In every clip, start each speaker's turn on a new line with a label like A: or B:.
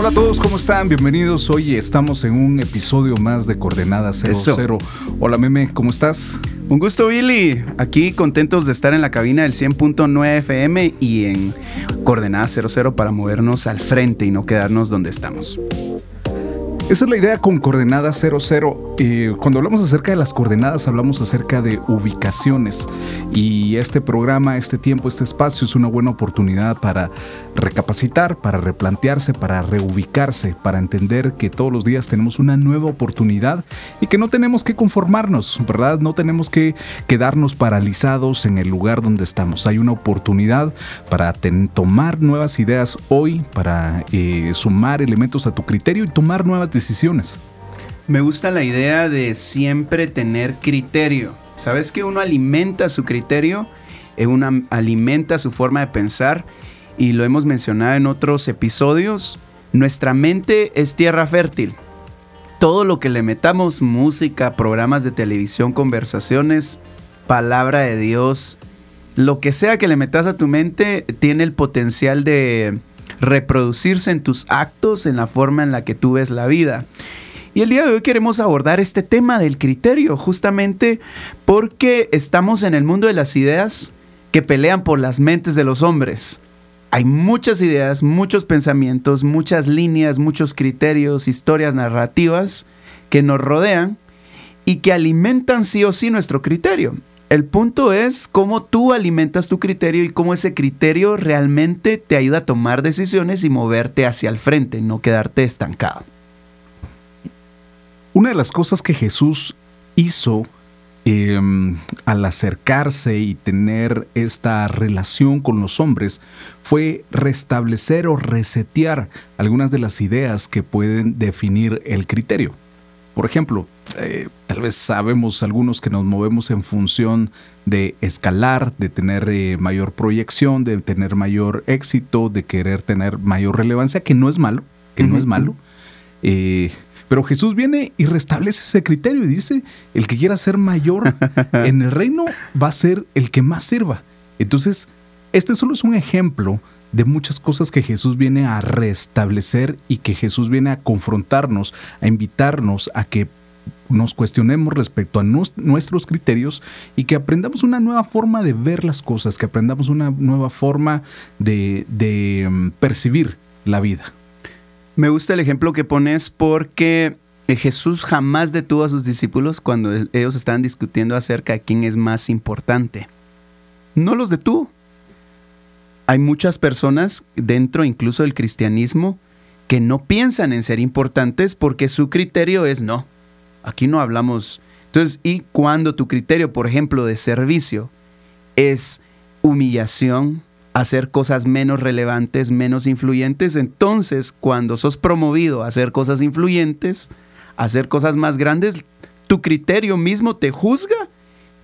A: Hola a todos, ¿cómo están? Bienvenidos. Hoy estamos en un episodio más de Coordenada 00. Hola Meme, ¿cómo estás?
B: Un gusto, Billy. Aquí contentos de estar en la cabina del 100.9 FM y en Coordenada 00 para movernos al frente y no quedarnos donde estamos.
A: Esa es la idea con coordenada 00. Eh, cuando hablamos acerca de las coordenadas, hablamos acerca de ubicaciones. Y este programa, este tiempo, este espacio es una buena oportunidad para recapacitar, para replantearse, para reubicarse, para entender que todos los días tenemos una nueva oportunidad y que no tenemos que conformarnos, ¿verdad? No tenemos que quedarnos paralizados en el lugar donde estamos. Hay una oportunidad para tomar nuevas ideas hoy, para eh, sumar elementos a tu criterio y tomar nuevas decisiones decisiones.
B: Me gusta la idea de siempre tener criterio. ¿Sabes que uno alimenta su criterio? Eh, uno alimenta su forma de pensar y lo hemos mencionado en otros episodios. Nuestra mente es tierra fértil. Todo lo que le metamos, música, programas de televisión, conversaciones, palabra de Dios, lo que sea que le metas a tu mente, tiene el potencial de reproducirse en tus actos, en la forma en la que tú ves la vida. Y el día de hoy queremos abordar este tema del criterio, justamente porque estamos en el mundo de las ideas que pelean por las mentes de los hombres. Hay muchas ideas, muchos pensamientos, muchas líneas, muchos criterios, historias narrativas que nos rodean y que alimentan sí o sí nuestro criterio. El punto es cómo tú alimentas tu criterio y cómo ese criterio realmente te ayuda a tomar decisiones y moverte hacia el frente, no quedarte estancado.
A: Una de las cosas que Jesús hizo em, al acercarse y tener esta relación con los hombres fue restablecer o resetear algunas de las ideas que pueden definir el criterio. Por ejemplo, eh, tal vez sabemos algunos que nos movemos en función de escalar, de tener eh, mayor proyección, de tener mayor éxito, de querer tener mayor relevancia, que no es malo, que no es malo. Eh, pero Jesús viene y restablece ese criterio y dice, el que quiera ser mayor en el reino va a ser el que más sirva. Entonces, este solo es un ejemplo de muchas cosas que Jesús viene a restablecer y que Jesús viene a confrontarnos, a invitarnos a que nos cuestionemos respecto a nuestros criterios y que aprendamos una nueva forma de ver las cosas, que aprendamos una nueva forma de, de mm, percibir la vida.
B: Me gusta el ejemplo que pones porque Jesús jamás detuvo a sus discípulos cuando ellos estaban discutiendo acerca de quién es más importante. No los detuvo hay muchas personas dentro incluso del cristianismo que no piensan en ser importantes porque su criterio es no. Aquí no hablamos. Entonces, y cuando tu criterio, por ejemplo, de servicio es humillación, hacer cosas menos relevantes, menos influyentes, entonces cuando sos promovido a hacer cosas influyentes, a hacer cosas más grandes, tu criterio mismo te juzga,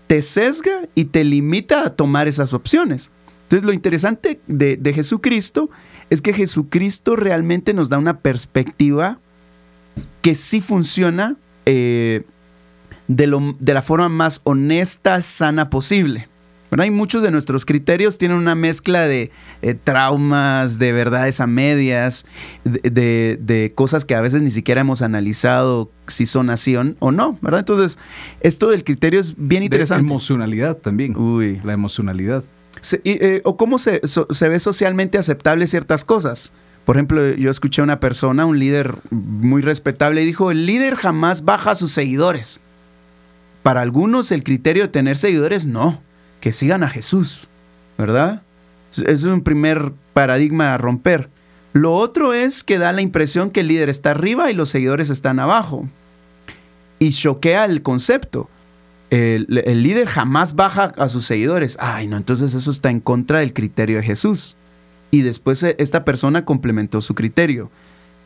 B: te sesga y te limita a tomar esas opciones. Entonces lo interesante de, Jesucristo es que Jesucristo realmente nos da una perspectiva que sí funciona eh, de, de, la forma más honesta, sana posible. Bueno, hay muchos de nuestros criterios tienen una mezcla de eh, traumas, de verdades a medias, de, de, cosas que a veces ni siquiera hemos analizado si son así o no, ¿verdad? Entonces, esto del criterio es bien interesante.
A: La emocionalidad también. Uy. La emocionalidad.
B: Eh, o cómo se, ve socialmente aceptable ciertas cosas. Por ejemplo, yo escuché a una persona, un líder muy respetable, y dijo, el líder jamás baja a sus seguidores. Para algunos el criterio de tener seguidores, no, que sigan a Jesús, ¿verdad? Es un primer paradigma a romper. Lo otro es que da la impresión que el líder está arriba y los seguidores están abajo. Y choquea el concepto el, líder jamás baja a sus seguidores. Ay, no, entonces eso está en contra del criterio de Jesús. Y después eh, esta persona complementó su criterio.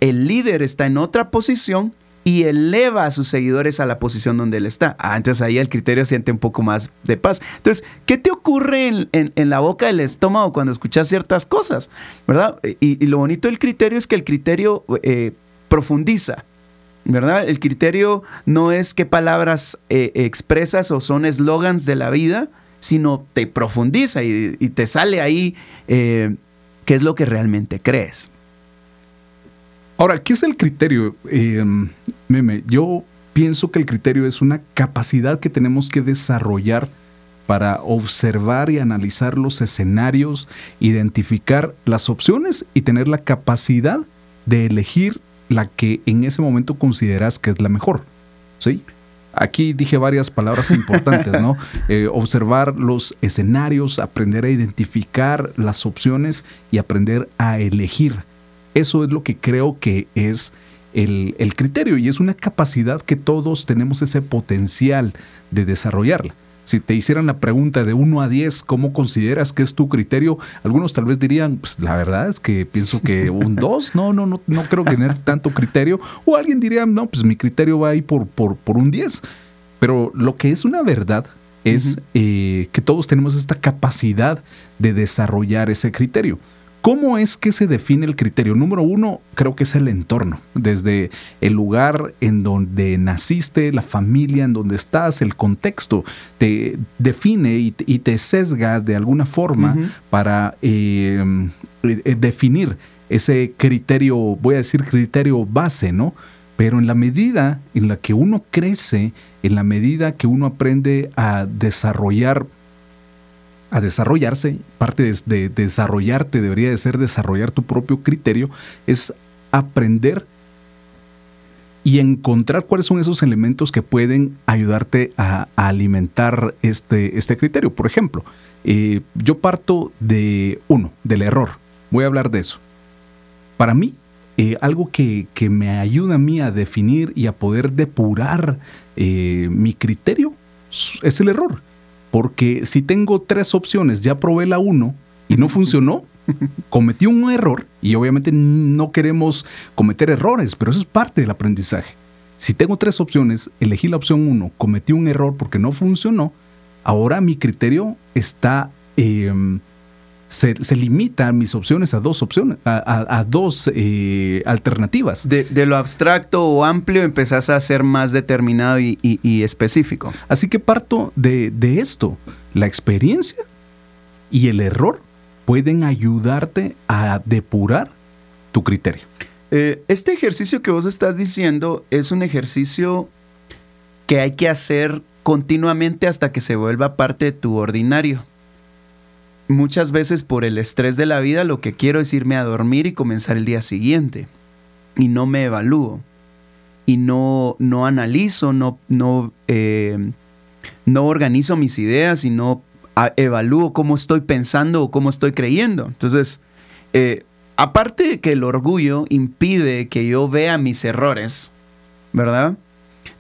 B: El líder está en otra posición y eleva a sus seguidores a la posición donde él está. Ah, entonces ahí el criterio siente un poco más de paz. Entonces, ¿qué te ocurre en, la boca del estómago cuando escuchas ciertas cosas? ¿Verdad? Y, lo bonito del criterio es que el criterio eh, profundiza. ¿verdad? El criterio no es qué palabras eh, expresas o son eslogans de la vida, sino te profundiza y, te sale ahí eh, qué es lo que realmente crees.
A: Ahora, ¿qué es el criterio? Eh, meme, yo pienso que el criterio es una capacidad que tenemos que desarrollar para observar y analizar los escenarios, identificar las opciones y tener la capacidad de elegir la que en ese momento consideras que es la mejor. ¿Sí? Aquí dije varias palabras importantes, ¿no? Eh, observar los escenarios, aprender a identificar las opciones y aprender a elegir. Eso es lo que creo que es el, el criterio y es una capacidad que todos tenemos ese potencial de desarrollarla. Si te hicieran la pregunta de 1 a 10, ¿cómo consideras que es tu criterio? Algunos tal vez dirían, pues la verdad es que pienso que un 2, no, no, no, no creo tener tanto criterio. O alguien diría, no, pues mi criterio va ahí por, por, por un 10. Pero lo que es una verdad es eh, que todos tenemos esta capacidad de desarrollar ese criterio. ¿Cómo es que se define el criterio? Número uno, creo que es el entorno, desde el lugar en donde naciste, la familia en donde estás, el contexto, te define y te, sesga de alguna forma para eh, eh, definir ese criterio, voy a decir criterio base, ¿no? Pero en la medida en la que uno crece, en la medida que uno aprende a desarrollar a desarrollarse, parte de, desarrollarte debería de ser desarrollar tu propio criterio, es aprender y encontrar cuáles son esos elementos que pueden ayudarte a, alimentar este, este, criterio. Por ejemplo, eh, yo parto de uno, del error. Voy a hablar de eso. Para mí, eh, algo que, me ayuda a mí a definir y a poder depurar eh, mi criterio es el error. Porque si tengo tres opciones, ya probé la uno y no funcionó, cometí un error y obviamente no queremos cometer errores, pero eso es parte del aprendizaje. Si tengo tres opciones, elegí la opción uno, cometí un error porque no funcionó, ahora mi criterio está em, se, se, limitan mis opciones a dos opciones, a, dos eh, alternativas.
B: De, lo abstracto o amplio empezás a ser más determinado y, específico.
A: Así que parto de, esto. La experiencia y el error pueden ayudarte a depurar tu criterio.
B: Eh, este ejercicio que vos estás diciendo es un ejercicio que hay que hacer continuamente hasta que se vuelva parte de tu ordinario muchas veces por el estrés de la vida lo que quiero es irme a dormir y comenzar el día siguiente. Y no me evalúo. Y no, no analizo, no, no, eh, no organizo mis ideas y no evalúo cómo estoy pensando o cómo estoy creyendo. Entonces, eh, aparte de que el orgullo impide que yo vea mis errores, ¿verdad?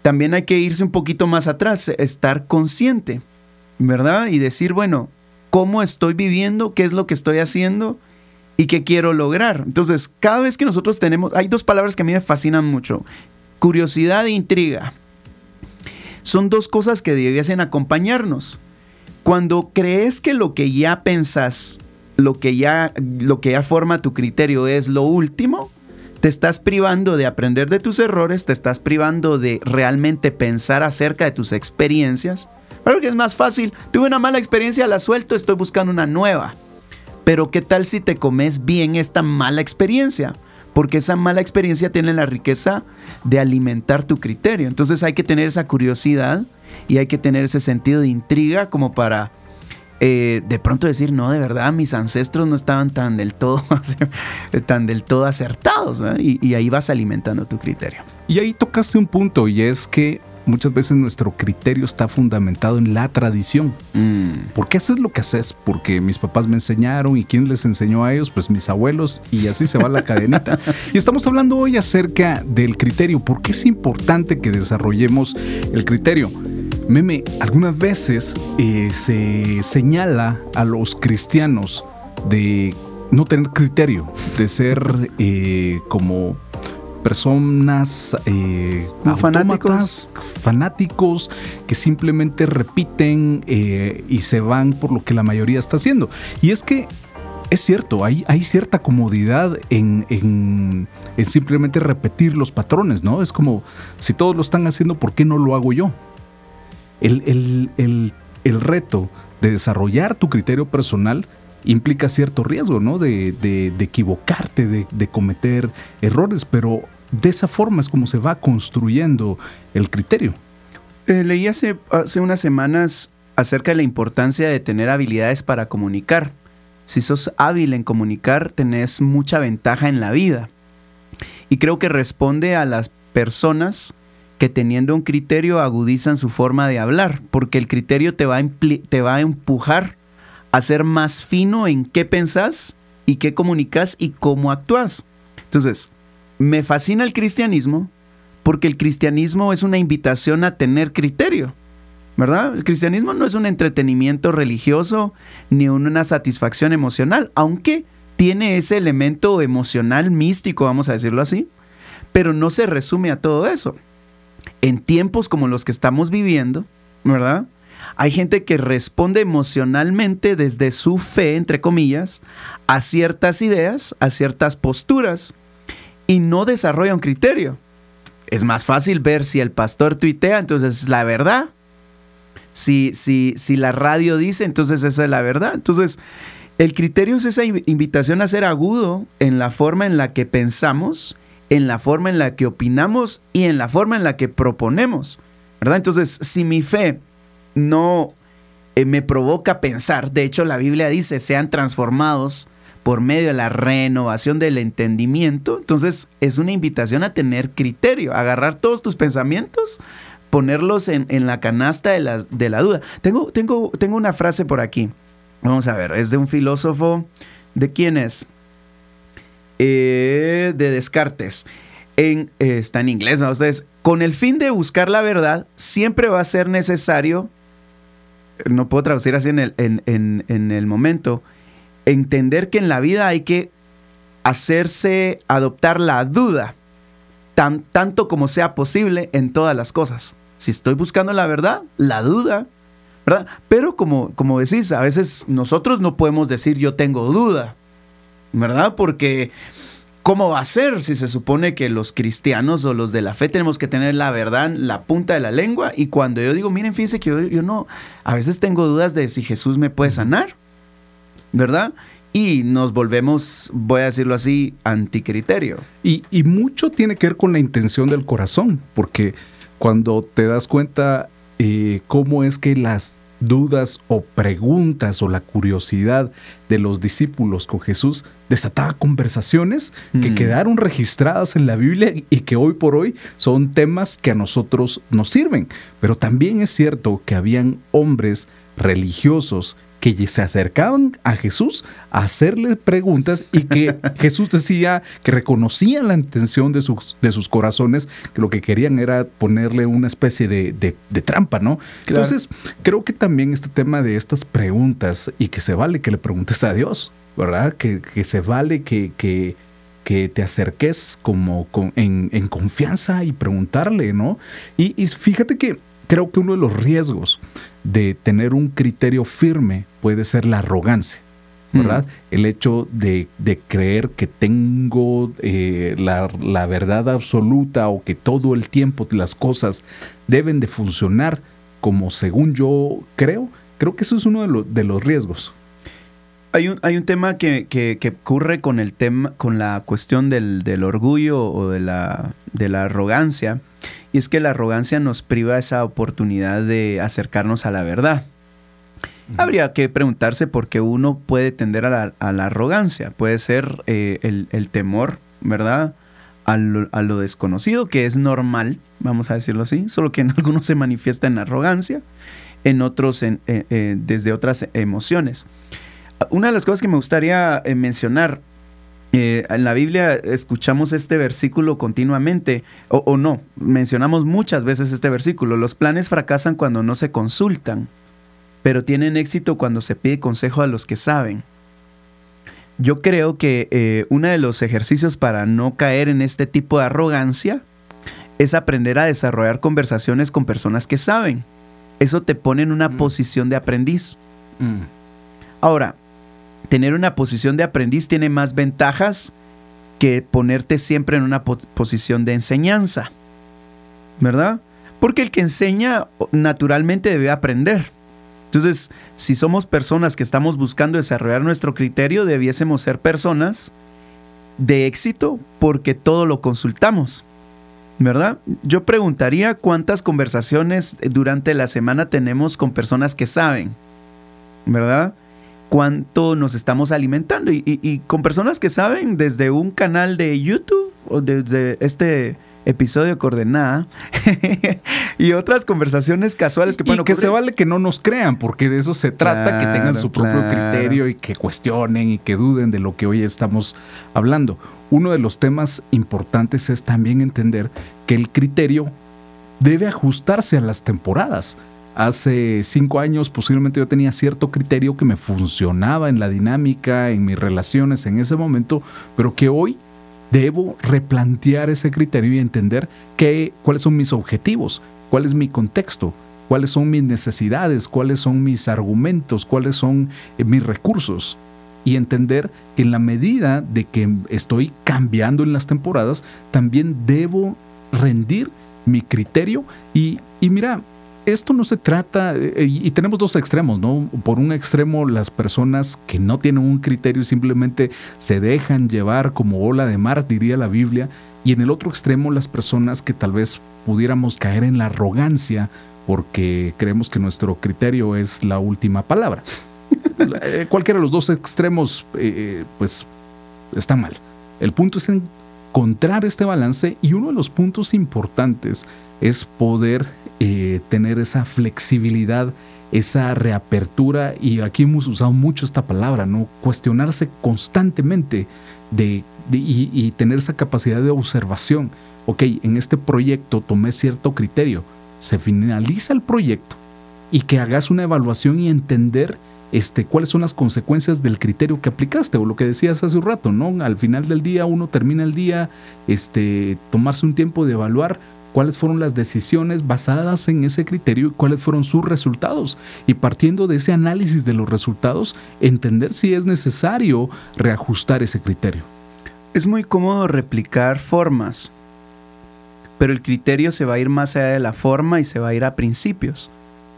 B: También hay que irse un poquito más atrás, estar consciente, ¿verdad? Y decir, bueno, cómo estoy viviendo, qué es lo que estoy haciendo y qué quiero lograr. Entonces, cada vez que nosotros tenemos, hay dos palabras que a mí me fascinan mucho, curiosidad e intriga. Son dos cosas que debiesen acompañarnos. Cuando crees que lo que ya pensás, lo que ya, lo que ya forma tu criterio es lo último, te estás privando de aprender de tus errores, te estás privando de realmente pensar acerca de tus experiencias Claro que es más fácil. Tuve una mala experiencia, la suelto, estoy buscando una nueva. Pero ¿qué tal si te comes bien esta mala experiencia? Porque esa mala experiencia tiene la riqueza de alimentar tu criterio. Entonces hay que tener esa curiosidad y hay que tener ese sentido de intriga como para eh, de pronto decir, no, de verdad, mis ancestros no estaban tan del todo, tan del todo acertados. Y, y ahí vas alimentando tu criterio.
A: Y ahí tocaste un punto y es que muchas veces nuestro criterio está fundamentado en la tradición. Mm. ¿Por qué haces lo que haces? Porque mis papás me enseñaron y quién les enseñó a ellos, pues mis abuelos y así se va la cadenita. y estamos hablando hoy acerca del criterio. ¿Por qué es importante que desarrollemos el criterio? Meme, algunas veces eh, se señala a los cristianos de no tener criterio, de ser eh, como personas eh,
B: fanáticos
A: fanáticos que simplemente repiten eh, y se van por lo que la mayoría está haciendo. Y es que es cierto, hay, hay cierta comodidad en, en, simplemente repetir los patrones, ¿no? Es como, si todos lo están haciendo, ¿por qué no lo hago yo? El, el reto de desarrollar tu criterio personal implica cierto riesgo, ¿no? De, equivocarte, de, cometer errores, pero de esa forma es como se va construyendo el criterio.
B: Eh, leí hace, hace unas semanas acerca de la importancia de tener habilidades para comunicar. Si sos hábil en comunicar, tenés mucha ventaja en la vida. Y creo que responde a las personas que teniendo un criterio agudizan su forma de hablar, porque el criterio te va te va a empujar a ser más fino en qué pensás y qué comunicas y cómo actúas. Entonces, me fascina el cristianismo porque el cristianismo es una invitación a tener criterio. ¿Verdad? El cristianismo no es un entretenimiento religioso ni una satisfacción emocional, aunque tiene ese elemento emocional místico, vamos a decirlo así, pero no se resume a todo eso en tiempos como los que estamos viviendo, ¿verdad? Hay gente que responde emocionalmente desde su fe, entre comillas, a ciertas ideas, a ciertas posturas y no desarrolla un criterio. Es más fácil ver si el pastor tuitea, entonces es la verdad. Si, si, si la radio dice, entonces esa es la verdad. Entonces, el criterio es esa invitación a ser agudo en la forma en la que pensamos en la forma en la que opinamos y en la forma en la que proponemos. ¿Verdad? Entonces, si mi fe no eh, me provoca pensar, de hecho la Biblia dice, sean transformados por medio de la renovación del entendimiento, entonces es una invitación a tener criterio, agarrar todos tus pensamientos, ponerlos en, la canasta de la, de la duda. Tengo, tengo, tengo una frase por aquí. Vamos a ver, es de un filósofo. ¿De quién es? Eh, de Descartes. En, eh, está en inglés, ¿no? Ustedes, con el fin de buscar la verdad, siempre va a ser necesario, no puedo traducir así en el, en, el momento, entender que en la vida hay que hacerse adoptar la duda, tan, tanto como sea posible en todas las cosas. Si estoy buscando la verdad, la duda, ¿verdad? Pero como, como decís, a veces nosotros no podemos decir yo tengo duda, ¿verdad? Porque ¿cómo va a ser si se supone que los cristianos o los de la fe tenemos que tener la verdad la punta de la lengua? Y cuando yo digo, miren, fíjense que yo, no, a veces tengo dudas de si Jesús me puede sanar, ¿verdad? Y nos volvemos, voy a decirlo así, anticriterio.
A: Y, y mucho tiene que ver con la intención del corazón, porque cuando te das cuenta eh, cómo es que las dudas o preguntas o la curiosidad de los discípulos con Jesús desataba conversaciones que mm. quedaron registradas en la Biblia y que hoy por hoy son temas que a nosotros nos sirven. Pero también es cierto que habían hombres religiosos que se acercaban a Jesús a hacerle preguntas y que Jesús decía que reconocían la intención de sus, de sus corazones, que lo que querían era ponerle una especie de, trampa, ¿no? Entonces, creo que también este tema de estas preguntas y que se vale que le preguntes a Dios, ¿verdad? Que, se vale que, que, te acerques como en, confianza y preguntarle, ¿no? Y, y fíjate que creo que uno de los riesgos de tener un criterio firme puede ser la arrogancia. ¿verdad? El hecho de, creer que tengo eh, la, verdad absoluta o que todo el tiempo las cosas deben de funcionar como según yo creo, creo que eso es uno de, de los riesgos.
B: Hay un, hay un tema que, que, ocurre con el tema, con la cuestión del, del orgullo o de la, de la arrogancia, y es que la arrogancia nos priva esa oportunidad de acercarnos a la verdad. Habría que preguntarse por qué uno puede tender a la, arrogancia. Puede ser eh, el, temor, ¿verdad? A lo, desconocido, que es normal, vamos a decirlo así, solo que en algunos se manifiesta en arrogancia, en otros en, eh, eh, desde otras emociones. Una de las cosas que me gustaría mencionar eh, en la Biblia escuchamos este versículo continuamente, o, no, mencionamos muchas veces este versículo. Los planes fracasan cuando no se consultan, pero tienen éxito cuando se pide consejo a los que saben. yo creo que eh, uno de los ejercicios para no caer en este tipo de arrogancia es aprender a desarrollar conversaciones con personas que saben. Eso te pone en una
A: Mm.
B: posición de aprendiz.
A: Mm.
B: Ahora, tener una posición de aprendiz tiene más ventajas que ponerte siempre en una po- posición de enseñanza. ¿Verdad? Porque el que enseña naturalmente debe aprender. Entonces, si somos personas que estamos buscando desarrollar nuestro criterio, debiésemos ser personas de éxito porque todo lo consultamos. ¿Verdad? Yo preguntaría cuántas conversaciones durante la semana tenemos con personas que saben. ¿Verdad? Cuánto nos estamos alimentando. Y, y- y con personas que saben desde un canal de YouTube o desde este episodio de Coordenada y otras conversaciones casuales que
A: Y
B: pueden
A: que se vale que no nos crean, porque de eso se trata, que tengan su propio
B: claro.
A: criterio y que cuestionen y que duden de lo que hoy estamos hablando. Uno de los temas importantes es también entender que el criterio debe ajustarse a las temporadas. Hace cinco años posiblemente yo tenía cierto criterio que me funcionaba en la dinámica, en mis relaciones en ese momento, pero que hoy debo replantear ese criterio y entender qué, cuáles son mis objetivos, cuál es mi contexto, cuáles son mis necesidades, cuáles son mis argumentos, cuáles son eh, mis recursos. Y entender que en la medida de que estoy cambiando en las temporadas, también debo rendir mi criterio. Y, y mira, esto no se trata, eh, y y tenemos dos extremos, ¿no? Por un extremo, las personas que no tienen un criterio y simplemente se dejan llevar como ola de mar, diría la Biblia, y en el otro extremo, las personas que tal vez pudiéramos caer en la arrogancia porque creemos que nuestro criterio es la última palabra. Eh, Cualquiera de los dos extremos, eh, pues, está mal. El punto es encontrar este balance y uno de los puntos importantes es poder eh, tener esa flexibilidad, esa reapertura y aquí hemos usado mucho esta palabra, ¿no? Cuestionarse constantemente de, de- y, y tener esa capacidad de observación. Ok, en este proyecto tomé cierto criterio, se finaliza el proyecto y que hagas una evaluación y entender este, cuáles son las consecuencias del criterio que aplicaste o lo que decías hace un rato, ¿no? Al final del día uno termina el día, este, tomarse un tiempo de evaluar cuáles fueron las decisiones basadas en ese criterio y cuáles fueron sus resultados. Y partiendo de ese análisis de los resultados, entender si es necesario reajustar ese criterio.
B: Es muy cómodo replicar formas, pero el criterio se va a ir más allá de la forma y se va a ir a principios.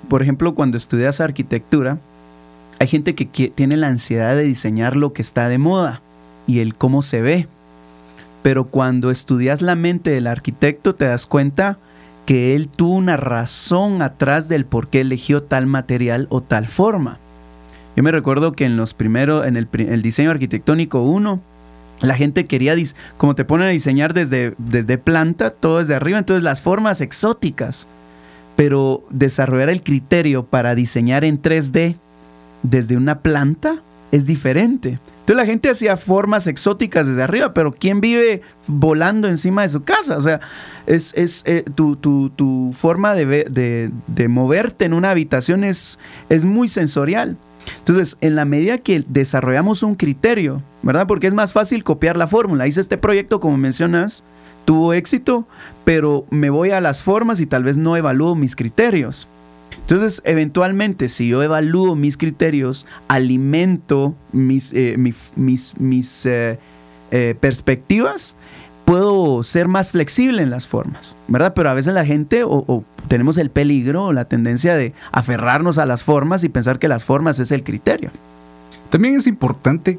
B: Por ejemplo, cuando estudias arquitectura, hay gente que tiene la ansiedad de diseñar lo que está de moda y el cómo se ve. Pero cuando estudias la mente del arquitecto te das cuenta que él tuvo una razón atrás del por qué eligió tal material o tal forma. Yo me recuerdo que en los primeros, en el, diseño arquitectónico 1, la gente quería, como te ponen a diseñar desde, desde planta, todo desde arriba, entonces las formas exóticas. Pero desarrollar el criterio para diseñar en 3D desde una planta es diferente. Entonces la gente hacía formas exóticas desde arriba, pero ¿quién vive volando encima de su casa? O sea, es, es eh, tu, tu- tu forma de, de- de moverte en una habitación es, es muy sensorial. Entonces, en la medida que desarrollamos un criterio, ¿verdad? Porque es más fácil copiar la fórmula. Hice este proyecto, como mencionas, tuvo éxito, pero me voy a las formas y tal vez no evalúo mis criterios. Entonces, eventualmente, si yo evalúo mis criterios, alimento mis, eh, mi- mis, mis, eh, eh, perspectivas, puedo ser más flexible en las formas, ¿verdad? Pero a veces la gente o, tenemos el peligro o la tendencia de aferrarnos a las formas y pensar que las formas es el criterio.
A: También es importante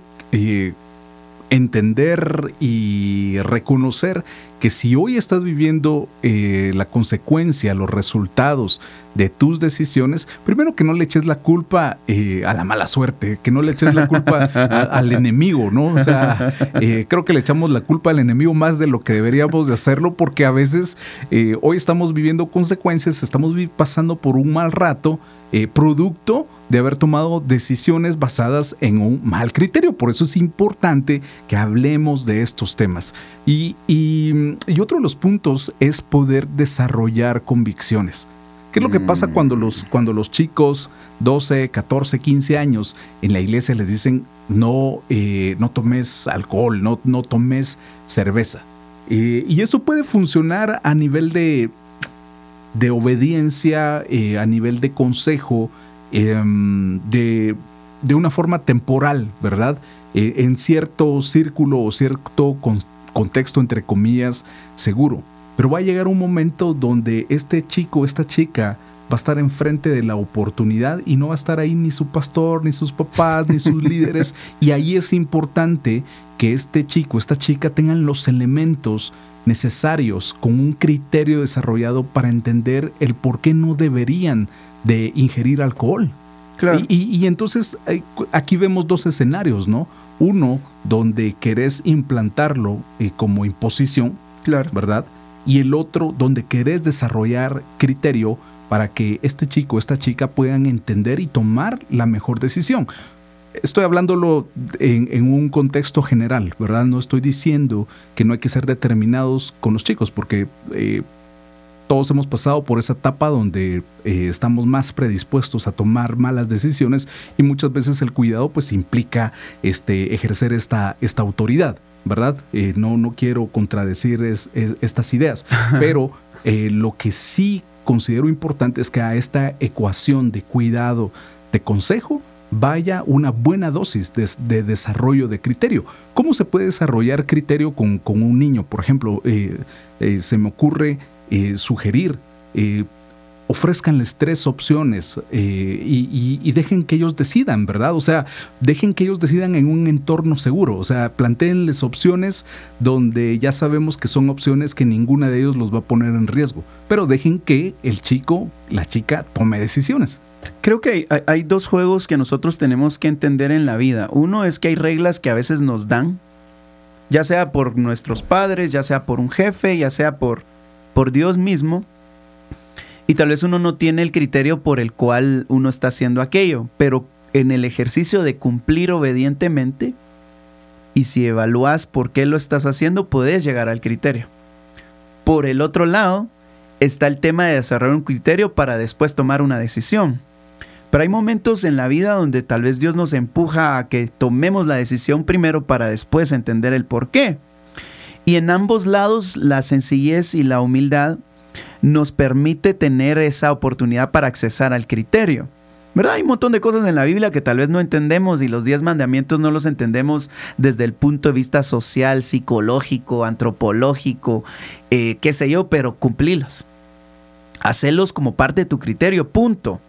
A: entender y reconocer que si hoy estás viviendo eh, la consecuencia, los resultados de tus decisiones, primero que no le eches la culpa eh, a la mala suerte, que no le eches la culpa a- al enemigo, ¿no? O sea, eh, creo que le echamos la culpa al enemigo más de lo que deberíamos de hacerlo porque a veces eh, hoy estamos viviendo consecuencias, estamos pasando por un mal rato, eh, producto de haber tomado decisiones basadas en un mal criterio. Por eso es importante que hablemos de estos temas. Y, y- y otro de los puntos es poder desarrollar convicciones. ¿Qué es lo que pasa cuando los, cuando los chicos 12, 14, 15 años en la iglesia les dicen, no, eh, no tomes alcohol, no, no tomes cerveza. Eh, y eso puede funcionar a nivel de, de obediencia, eh, a nivel de consejo, em, de, de, una forma temporal, ¿verdad? en cierto círculo o cierto contexto, entre comillas, seguro. Pero va a llegar un momento donde este chico, esta chica, va a estar enfrente de la oportunidad y no va a estar ahí ni su pastor, ni sus papás, ni sus líderes. Y ahí es importante que este chico, esta chica tengan los elementos necesarios con un criterio desarrollado para entender el por qué no deberían de ingerir alcohol. Y, entonces aquí vemos dos escenarios, ¿no? Uno donde querés implantarlo eh, como imposición, claro. ¿verdad? Y el otro donde querés desarrollar criterio para que este chico, esta chica puedan entender y tomar la mejor decisión. Estoy hablándolo en, un contexto general, ¿verdad? No estoy diciendo que no hay que ser determinados con los chicos, porque eh, todos hemos pasado por esa etapa donde eh, estamos más predispuestos a tomar malas decisiones y muchas veces el cuidado pues implica este, ejercer esta, esta autoridad, ¿verdad? Eh, no, no quiero contradecir estas ideas, pero lo que sí considero importante es que a esta ecuación de cuidado, de consejo, vaya una buena dosis de, desarrollo de criterio. ¿Cómo se puede desarrollar criterio con, un niño? Por ejemplo, eh, eh, se me ocurre eh, sugerir ofrezcanles tres opciones eh, y, dejen que ellos decidan, ¿verdad? O sea, dejen que ellos decidan en un entorno seguro. O sea, planteenles opciones donde ya sabemos que son opciones que ninguna de ellos los va a poner en riesgo. Pero dejen que el chico, la chica, tome decisiones.
B: Creo que hay, dos juegos que nosotros tenemos que entender en la vida. Uno es que hay reglas que a veces nos dan, ya sea por nuestros padres, ya sea por un jefe, ya sea por, por Dios mismo y tal vez uno no tiene el criterio por el cual uno está haciendo aquello, pero en el ejercicio de cumplir obedientemente, y si evalúas por qué lo estás haciendo, puedes llegar al criterio. Por el otro lado, está el tema de desarrollar un criterio para después tomar una decisión. Pero hay momentos en la vida donde tal vez Dios nos empuja a que tomemos la decisión primero para después entender el por qué. Y en ambos lados, la sencillez y la humildad nos permite tener esa oportunidad para accesar al criterio. ¿Verdad? Hay un montón de cosas en la Biblia que tal vez no entendemos y los diez mandamientos no los entendemos desde el punto de vista social, psicológico, antropológico, eh, qué sé yo, pero cumplirlos. Hacerlos como parte de tu criterio, punto.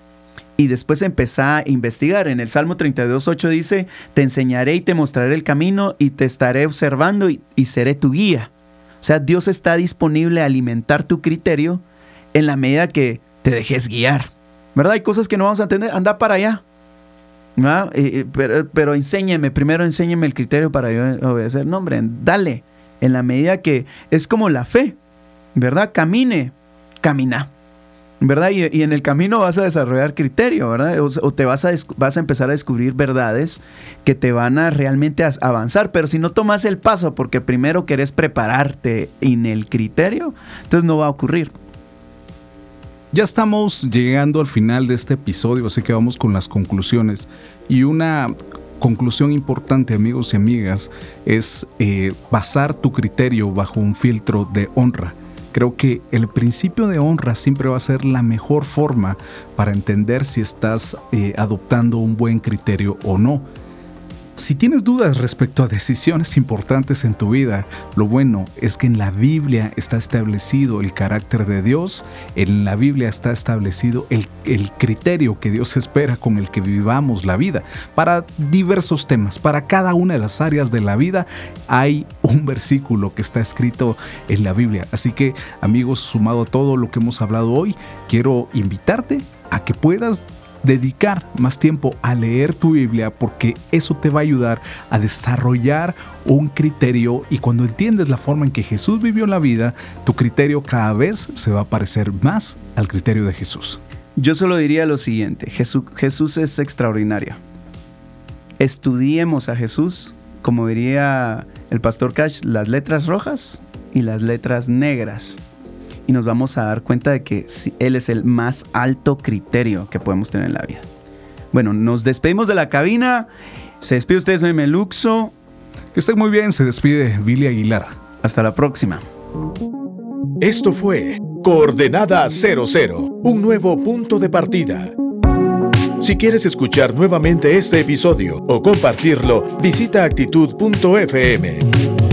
B: Y después empezar a investigar. En el Salmo 32.8 dice, te enseñaré y te mostraré el camino y te estaré observando y seré tu guía. O sea, Dios está disponible a alimentar tu criterio en la medida que te dejes guiar. ¿Verdad? Hay cosas que no vamos a entender. Anda para allá. Eh, eh, pero, pero enséñeme, primero enséñeme el criterio para yo obedecer. No, hombre, dale. En la medida que es como la fe. ¿Verdad? Camine. Camina. ¿Verdad? Y, en el camino vas a desarrollar criterio, ¿verdad? O, te vas a, vas a empezar a descubrir verdades que te van a realmente avanzar. Pero si no tomas el paso porque primero querés prepararte en el criterio, entonces no va a ocurrir.
A: Ya estamos llegando al final de este episodio, así que vamos con las conclusiones. Y una conclusión importante, amigos y amigas, es eh, basar tu criterio bajo un filtro de honra. Creo que el principio de honra siempre va a ser la mejor forma para entender si estás eh, adoptando un buen criterio o no. Si tienes dudas respecto a decisiones importantes en tu vida, lo bueno es que en la Biblia está establecido el carácter de Dios, en la Biblia está establecido el, criterio que Dios espera con el que vivamos la vida. Para diversos temas, para cada una de las áreas de la vida hay un versículo que está escrito en la Biblia. Así que amigos, sumado a todo lo que hemos hablado hoy, quiero invitarte a que puedas dedicar más tiempo a leer tu Biblia porque eso te va a ayudar a desarrollar un criterio y cuando entiendes la forma en que Jesús vivió la vida, tu criterio cada vez se va a parecer más al criterio de Jesús.
B: Yo solo diría lo siguiente, Jesús, es extraordinario. Estudiemos a Jesús, como diría el pastor Cash, las letras rojas y las letras negras y nos vamos a dar cuenta de que Él es el más alto criterio que podemos tener en la vida. Bueno, nos despedimos de la cabina. Se despide usted, soy Meluxo.
A: Que estén muy bien, se despide Billy Aguilar.
B: Hasta la próxima.
C: Esto fue Coordenada 00, un nuevo punto de partida. Si quieres escuchar nuevamente este episodio o compartirlo, visita actitud.fm.